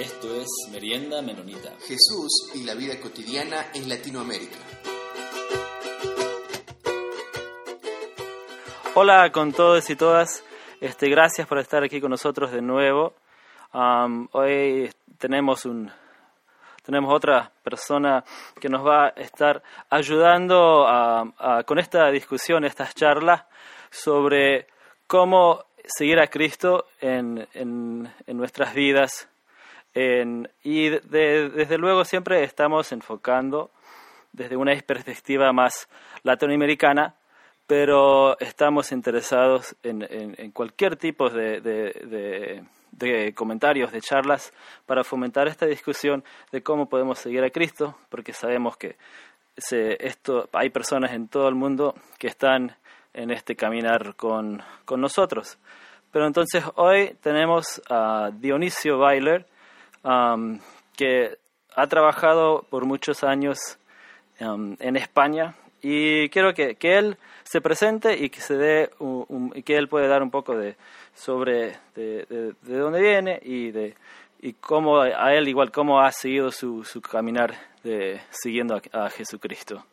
Esto es Merienda Menonita. Jesús y la vida cotidiana en Latinoamérica. Hola con todos y todas. Este, gracias por estar aquí con nosotros de nuevo. Um, hoy tenemos un tenemos otra persona que nos va a estar ayudando con esta discusión, estas charlas sobre cómo seguir a Cristo en, en, nuestras vidas. Y desde luego siempre estamos enfocando desde una perspectiva más latinoamericana, pero estamos interesados en, en cualquier tipo de, de, de, comentarios, de charlas, para fomentar esta discusión de cómo podemos seguir a Cristo, porque sabemos que se, esto, hay personas en todo el mundo que están en este caminar con, con nosotros. Pero entonces hoy tenemos a Dionisio Weiler, um, que ha trabajado por muchos años um, en España y quiero que, que, él se presente y que se dé y que él puede dar un poco de sobre de, de, dónde viene y de y cómo a él igual cómo ha seguido su, su caminar de siguiendo a, a Jesucristo.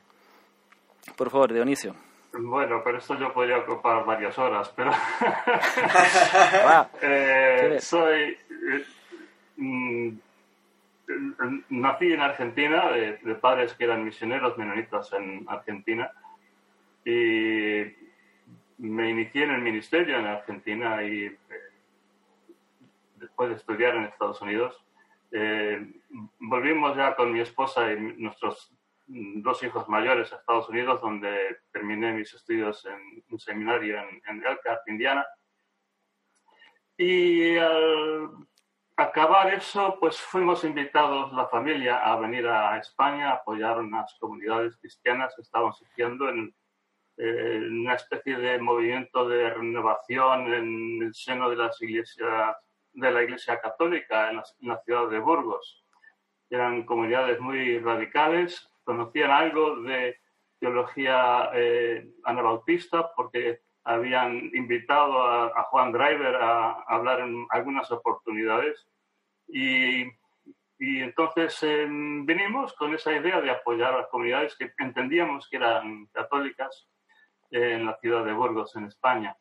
Por favor, Dionisio. Bueno, pero esto yo podría ocupar varias horas, pero eh, soy eh, mm, nací en Argentina de, padres que eran misioneros menonitas en Argentina y me inicié en el ministerio en Argentina y eh, después de estudiar en Estados Unidos volvimos ya con mi esposa y nuestros dos hijos mayores a Estados Unidos, donde terminé mis estudios en un seminario en, en Elkhart, Indiana. Y al acabar eso, pues fuimos invitados, la familia, a venir a España a apoyar unas comunidades cristianas que estaban surgiendo en, una especie de movimiento de renovación en el seno de la Iglesia Católica en la, en la ciudad de Burgos. Eran comunidades muy radicales, conocían algo de teología eh, anabautista porque habían invitado a, Juan Driver a, hablar en algunas oportunidades y, entonces em, vinimos con esa idea de apoyar a las comunidades que entendíamos que eran católicas en la ciudad de Burgos, en España.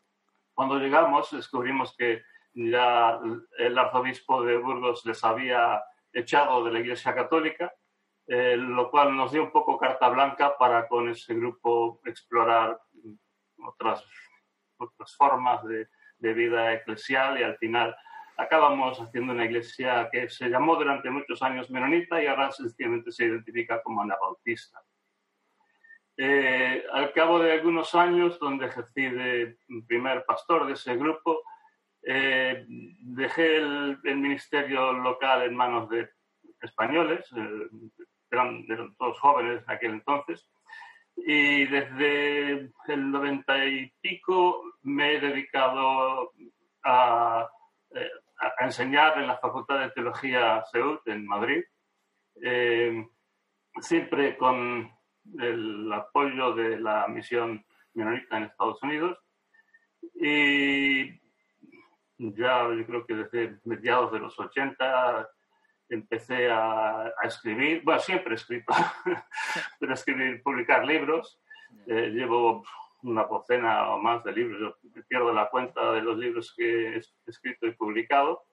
Cuando llegamos descubrimos que ya el arzobispo de Burgos les había echado de la Iglesia Católica eh, lo cual nos dio un poco carta blanca para con ese grupo explorar otras, formas de vida eclesial y al final acabamos haciendo una iglesia que se llamó durante muchos años menonita y ahora sencillamente se identifica como anabautista. Eh, al cabo de algunos años, donde ejercí de primer pastor de ese grupo, eh, dejé el, el, ministerio local en manos de españoles, eh, eran, todos jóvenes en aquel entonces. Y desde el noventa y pico me he dedicado a, a, enseñar en la Facultad de Teología SEUT en Madrid, eh, siempre con el apoyo de la misión menonita en Estados Unidos. Y ya yo creo que desde mediados de los 80 empecé a, escribir, bueno, siempre he escrito, pero escribir, publicar libros. Eh, llevo una docena o más de libros, yo pierdo la cuenta de los libros que he escrito y publicado.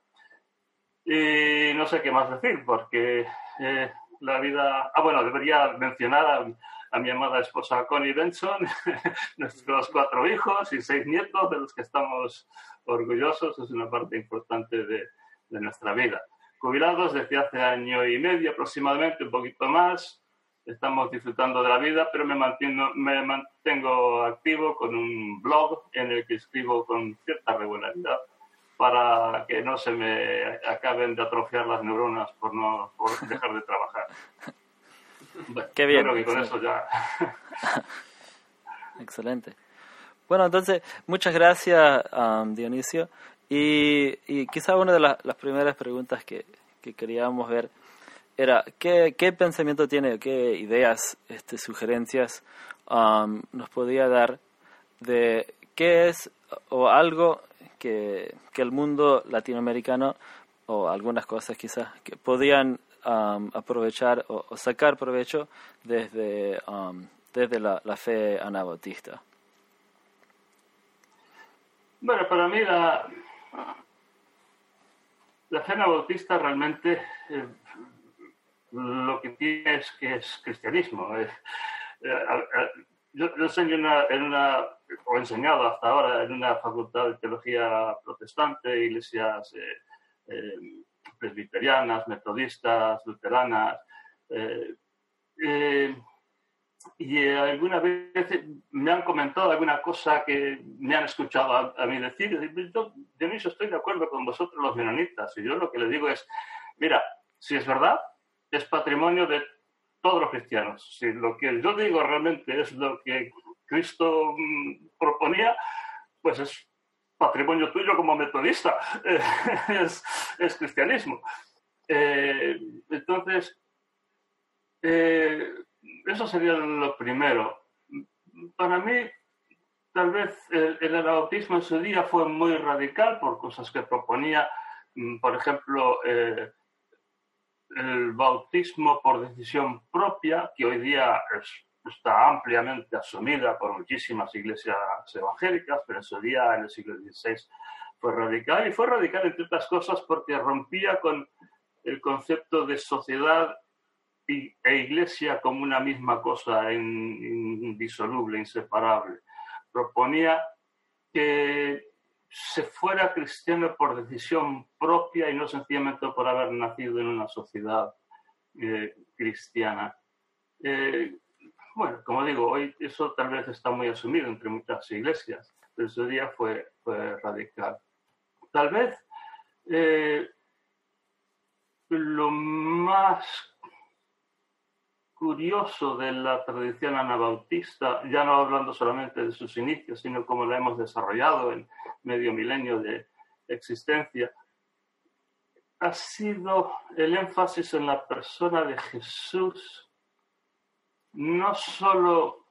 Y no sé qué más decir, porque eh, la vida... Ah, bueno, debería mencionar a, a mi amada esposa Connie Benson, nuestros cuatro hijos y seis nietos, de los que estamos orgullosos, es una parte importante de, de nuestra vida jubilados desde hace año y medio aproximadamente, un poquito más. Estamos disfrutando de la vida, pero me mantengo, me mantengo activo con un blog en el que escribo con cierta regularidad para que no se me acaben de atrofiar las neuronas por no por dejar de trabajar. Bueno, Qué bien. Creo que con eso ya. Excelente. Bueno, entonces, muchas gracias, um, Dionisio. Y, y quizá una de las primeras preguntas que, que, queríamos ver era ¿qué, qué pensamiento tiene, qué ideas, este, sugerencias um, nos podría dar de qué es o algo que, que el mundo latinoamericano o algunas cosas quizás que podían um, aprovechar o, sacar provecho desde, um, desde la, fe anabautista? Bueno, para mí la, la fe anabautista realmente eh, lo que tiene es que es cristianismo. Eh, yo, enseño en una, o he enseñado hasta ahora en una facultad de teología protestante, iglesias eh, eh, presbiterianas, metodistas, luteranas. Y alguna vez me han comentado alguna cosa que me han escuchado a, mí decir. Yo, Dionisio, estoy de acuerdo con vosotros los menonitas. Y yo lo que les digo es, mira, si es verdad, es patrimonio de todos los cristianos. Si lo que yo digo realmente es lo que Cristo mm, proponía, pues es patrimonio tuyo como metodista, es, cristianismo. Eh, entonces, eh, eso sería lo primero. Para mí, tal vez el, el anabautismo en su día fue muy radical por cosas que proponía, mm, por ejemplo, eh, el bautismo por decisión propia, que hoy día está ampliamente asumida por muchísimas iglesias evangélicas, pero en su día, en el siglo XVI, fue radical. Y fue radical, entre otras cosas, porque rompía con el concepto de sociedad e iglesia como una misma cosa indisoluble, inseparable. Proponía que se fuera cristiano por decisión propia y no sencillamente por haber nacido en una sociedad eh, cristiana. Eh, bueno, como digo, hoy eso tal vez está muy asumido entre muchas iglesias, pero ese día fue, fue radical. Tal vez eh, lo más curioso de la tradición anabautista, ya no hablando solamente de sus inicios, sino cómo la hemos desarrollado en medio milenio de existencia, ha sido el énfasis en la persona de Jesús, no solo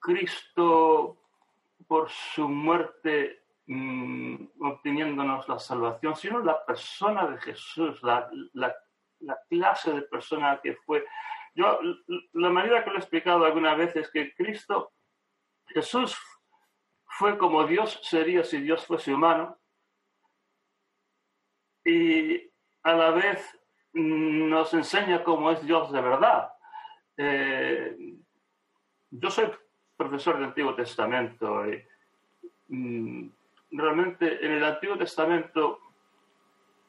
Cristo por su muerte mm, obteniéndonos la salvación, sino la persona de Jesús, la, la la clase de persona que fue. Yo, la manera que lo he explicado alguna vez es que Cristo, Jesús, fue como Dios sería si Dios fuese humano, y a la vez nos enseña cómo es Dios de verdad. Eh, yo soy profesor del Antiguo Testamento y mm, realmente en el Antiguo Testamento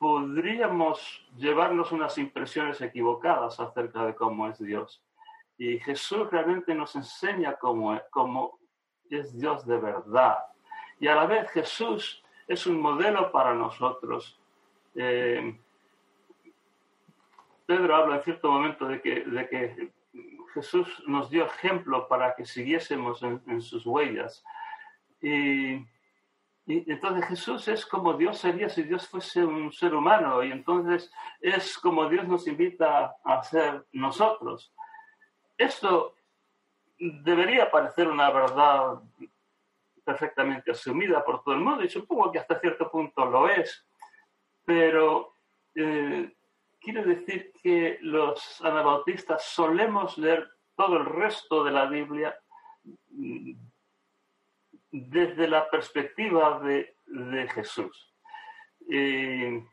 podríamos llevarnos unas impresiones equivocadas acerca de cómo es Dios. Y Jesús realmente nos enseña cómo es, cómo es Dios de verdad. Y a la vez Jesús es un modelo para nosotros. Eh, Pedro habla en cierto momento de que, de que Jesús nos dio ejemplo para que siguiésemos en, en sus huellas. Y y entonces Jesús es como Dios sería si Dios fuese un ser humano y entonces es como Dios nos invita a ser nosotros. Esto debería parecer una verdad perfectamente asumida por todo el mundo y supongo que hasta cierto punto lo es, pero eh, quiero decir que los anabautistas solemos leer todo el resto de la Biblia desde la perspectiva de, Jesús. Eh,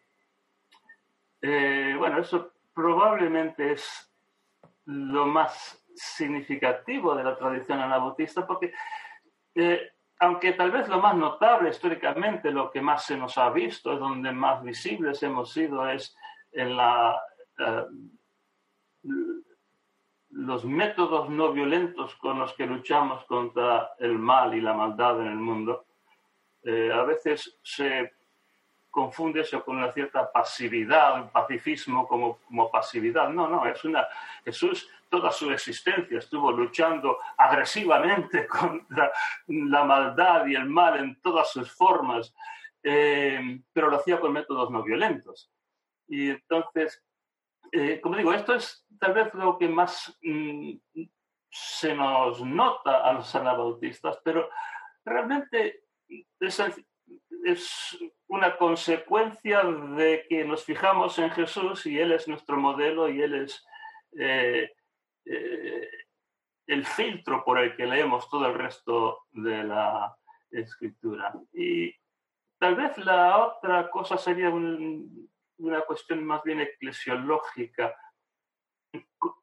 bueno, eso probablemente es lo más significativo de la tradición anabautista, porque eh, aunque tal vez lo más notable históricamente, lo que más se nos ha visto, es donde más visibles hemos sido, es en la, eh, los métodos no violentos con los que luchamos contra el mal y la maldad en el mundo, eh, a veces se confunde eso con una cierta pasividad, pacifismo como, como pasividad. No, no, es una. Jesús, toda su existencia estuvo luchando agresivamente contra la maldad y el mal en todas sus formas, eh, pero lo hacía con métodos no violentos. Y entonces, eh, como digo, esto es tal vez lo que más mm, se nos nota a los anabautistas, pero realmente es una consecuencia de que nos fijamos en Jesús y Él es nuestro modelo y Él es eh, eh, el filtro por el que leemos todo el resto de la escritura. Y tal vez la otra cosa sería una cuestión más bien eclesiológica.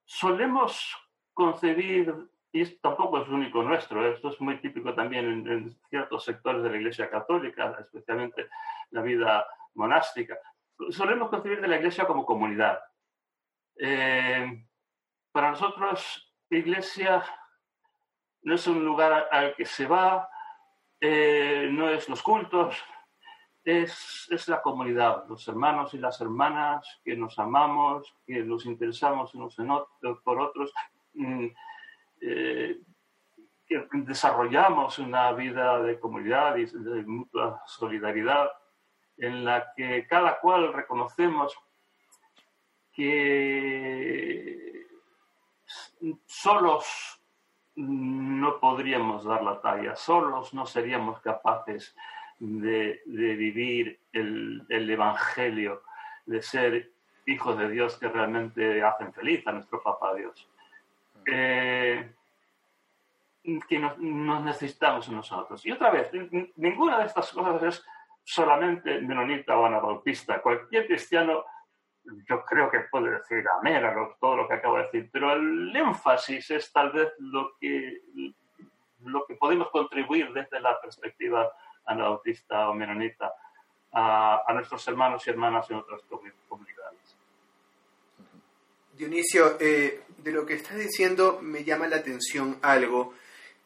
Solemos concebir y esto tampoco es único nuestro, esto es muy típico también en, ciertos sectores de la Iglesia Católica, especialmente la vida monástica. Solemos concebir de la Iglesia como comunidad. Eh, para nosotros, Iglesia no es un lugar al que se va, eh, no es los cultos, es, es, la comunidad, los hermanos y las hermanas que nos amamos, que nos interesamos unos en otros, por otros. Mm, eh, desarrollamos una vida de comunidad y de mutua solidaridad en la que cada cual reconocemos que solos no podríamos dar la talla, solos no seríamos capaces de, vivir el, Evangelio, de ser hijos de Dios que realmente hacen feliz a nuestro Papá Dios. Eh, que nos, necesitamos nosotros. Y otra vez, ninguna de estas cosas es solamente menonita o anabautista. Cualquier cristiano, yo creo que puede decir amén a todo lo que acabo de decir, pero el énfasis es tal vez lo que, lo que podemos contribuir desde la perspectiva anabautista o menonita a, a nuestros hermanos y hermanas en otras comunidades. Dionisio, eh, de lo que estás diciendo me llama la atención algo.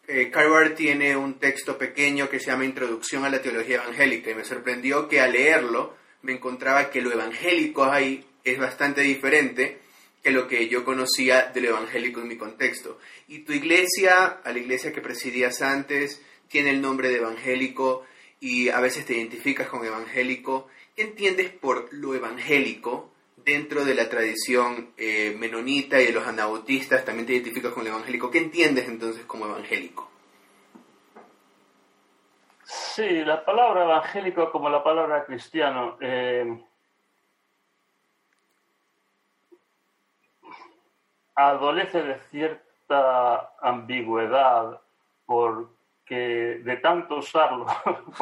Eh, tiene un texto pequeño que se llama Introducción a la Teología Evangélica y me sorprendió que al leerlo me encontraba que lo evangélico ahí es bastante diferente que lo que yo conocía de lo evangélico en mi contexto. Y tu iglesia, a la iglesia que presidías antes, tiene el nombre de evangélico y a veces te identificas con evangélico. ¿Qué entiendes por lo evangélico dentro de la tradición eh, menonita y de los anabautistas, también te identificas con el evangélico. ¿Qué entiendes entonces como evangélico? Sí, la palabra evangélico como la palabra cristiano eh, adolece de cierta ambigüedad por que de tanto usarlo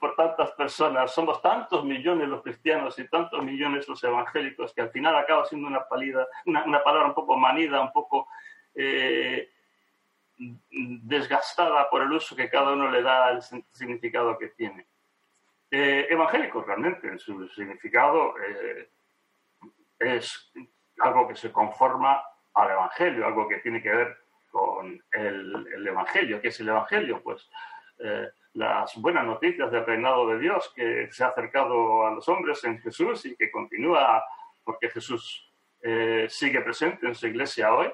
por, tantas personas, somos tantos millones los cristianos y tantos millones los evangélicos que al final acaba siendo una, palida, una palabra un poco manida, un poco eh, desgastada por el uso que cada uno le da al significado que tiene. Eh, evangélico realmente, en su significado, eh, es algo que se conforma al Evangelio, algo que tiene que ver con el, Evangelio. ¿Qué es el Evangelio? Pues eh, las buenas noticias del reinado de Dios que se ha acercado a los hombres en Jesús y que continúa porque Jesús eh, sigue presente en su iglesia hoy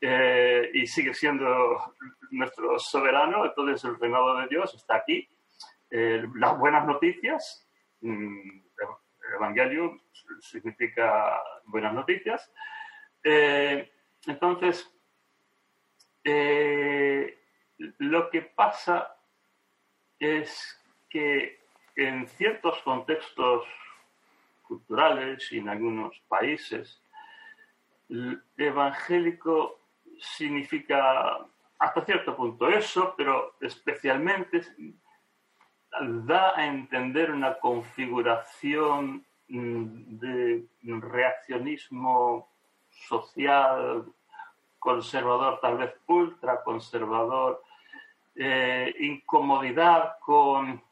eh, y sigue siendo nuestro soberano. Entonces el reinado de Dios está aquí. las buenas noticias, mm, Evangelio significa buenas noticias. entonces, eh, lo que pasa es que en ciertos contextos culturales y en algunos países, evangélico significa hasta cierto punto eso, pero especialmente da a entender una configuración de reaccionismo social, conservador, tal vez ultra conservador, eh, incomodidad con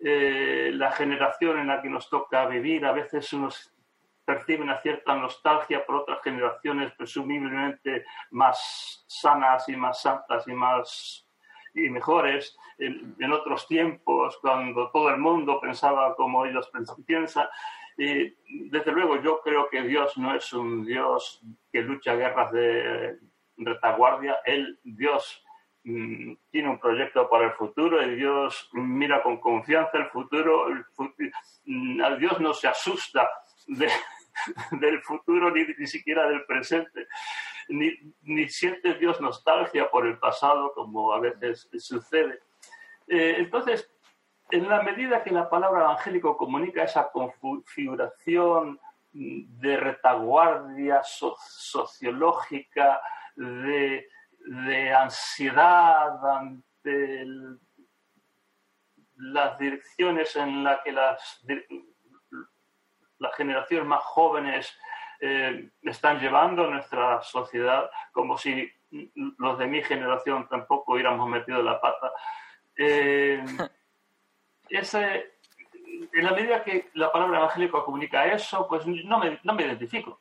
eh, la generación en la que nos toca vivir. A veces uno percibe una cierta nostalgia por otras generaciones presumiblemente más sanas y más santas y más y mejores en, en otros tiempos, cuando todo el mundo pensaba como ellos piensan. Y desde luego yo creo que Dios no es un Dios que lucha guerras de retaguardia. Él, Dios, mm, tiene un proyecto para el futuro y Dios mira con confianza el futuro. El mm, Dios no se asusta del futuro ni, ni, siquiera del presente. Ni, ni, siente Dios nostalgia por el pasado como a veces sucede. Eh, entonces, en la medida que la palabra evangélico comunica esa configuración de retaguardia sociológica, de, ansiedad ante las direcciones en las que las, las generaciones más jóvenes eh, están llevando nuestra sociedad, como si los de mi generación tampoco hubiéramos metido la pata. Eh, ese, en la medida que la palabra evangélico comunica eso, pues no me, no me identifico.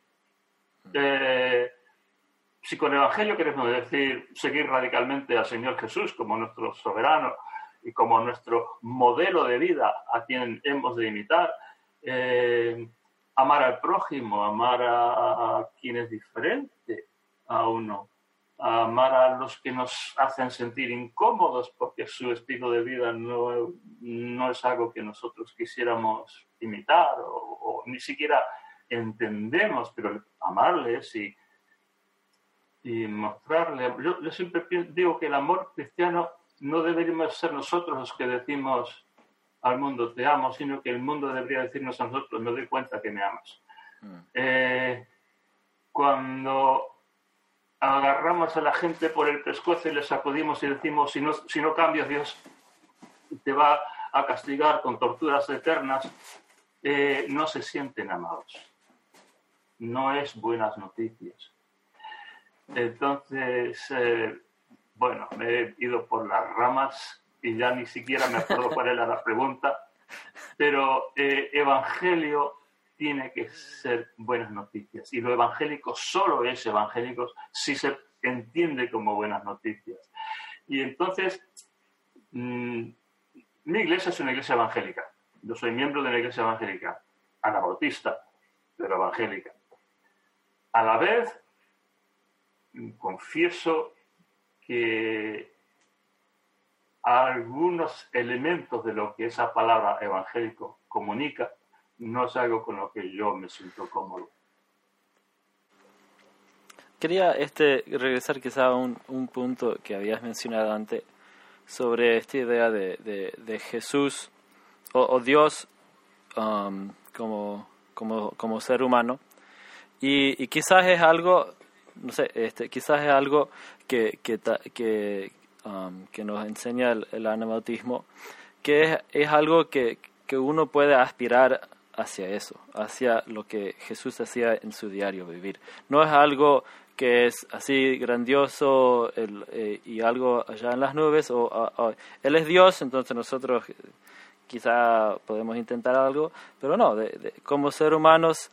Eh, si con evangelio queremos decir seguir radicalmente al Señor Jesús como nuestro soberano y como nuestro modelo de vida a quien hemos de imitar, eh, amar al prójimo, amar a quien es diferente a uno, amar a los que nos hacen sentir incómodos porque su estilo de vida no, no es algo que nosotros quisiéramos imitar o, ni siquiera entendemos, pero amarles y, y mostrarles. Yo, yo, siempre digo que el amor cristiano no deberíamos ser nosotros los que decimos al mundo te amo, sino que el mundo debería decirnos a nosotros me doy cuenta que me amas. Mm. Eh, cuando agarramos a la gente por el pescuezo y le sacudimos y decimos, si no, si no cambias, Dios te va a castigar con torturas eternas, eh, no se sienten amados. No es buenas noticias. Entonces, eh, bueno, me he ido por las ramas y ya ni siquiera me acuerdo cuál era la pregunta, pero eh, Evangelio tiene que ser buenas noticias. Y lo evangélico solo es evangélico si se entiende como buenas noticias. Y entonces, mm, mi iglesia es una iglesia evangélica. Yo soy miembro de una iglesia evangélica, anabautista, pero evangélica. A la vez, confieso que algunos elementos de lo que esa palabra evangélico comunica no es algo con lo que yo me siento cómodo. Quería este, regresar quizá a un, un punto que habías mencionado antes sobre esta idea de, de, Jesús o, Dios um, como, como, como, ser humano. Y, y, quizás es algo, no sé, este, quizás es algo que, que, que, um, que nos enseña el, el anabautismo, que es, es algo que, que uno puede aspirar hacia eso, hacia lo que Jesús hacía en su diario vivir. No es algo que es así grandioso eh, y algo allá en las nubes, o, Él es Dios, entonces nosotros quizá podemos intentar algo, pero no, como ser humanos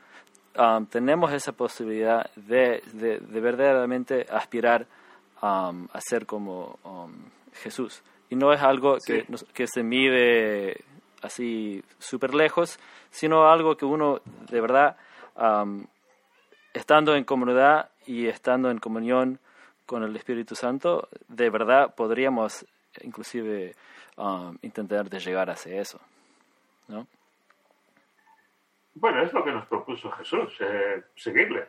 um, tenemos esa posibilidad de, de, verdaderamente aspirar um, a ser como um, Jesús. Y no es algo que, que se mide así súper lejos, sino algo que uno de verdad, estando en comunidad y estando en comunión con el Espíritu Santo, de verdad podríamos inclusive intentar de llegar hacia eso. ¿no? Bueno, es lo que nos propuso Jesús, eh, seguirle.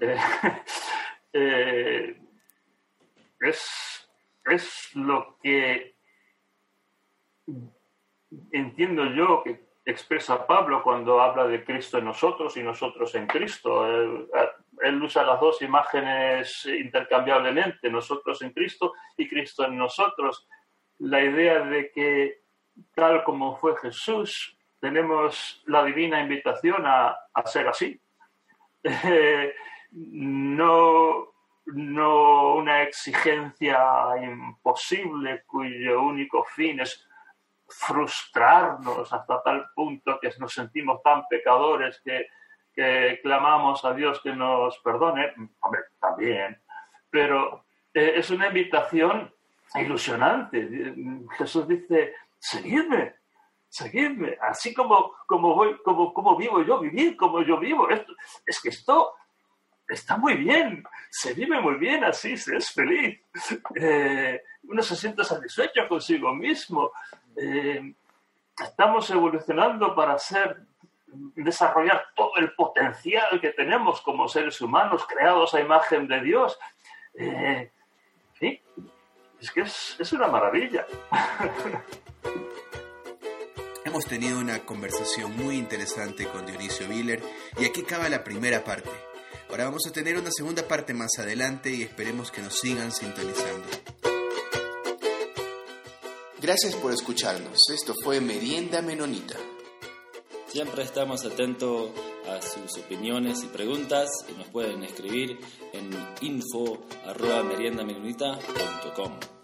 Eh, eh, es, es lo que entiendo yo que expresa Pablo cuando habla de Cristo en nosotros y nosotros en Cristo. Él, usa las dos imágenes intercambiablemente, nosotros en Cristo y Cristo en nosotros. La idea de que, tal como fue Jesús, tenemos la divina invitación a, ser así. no, no una exigencia imposible cuyo único fin es frustrarnos hasta tal punto que nos sentimos tan pecadores que, clamamos a Dios que nos perdone, también, pero eh, es una invitación ilusionante. Jesús dice, seguidme, seguidme, así como, como, voy, como, como vivo yo, vivir como yo vivo. Esto, es que esto está muy bien, se vive muy bien así, se es feliz. Eh, uno se siente satisfecho consigo mismo. Eh, estamos evolucionando para ser, desarrollar todo el potencial que tenemos como seres humanos creados a imagen de Dios. Eh, es que es, es una maravilla. hemos tenido una conversación muy interesante con Dionisio Viller y aquí acaba la primera parte. Ahora vamos a tener una segunda parte más adelante y esperemos que nos sigan sintonizando. Gracias por escucharnos. Esto fue Merienda Menonita. Siempre estamos atentos a sus opiniones y preguntas y nos pueden escribir en info.meriendamenonita.com.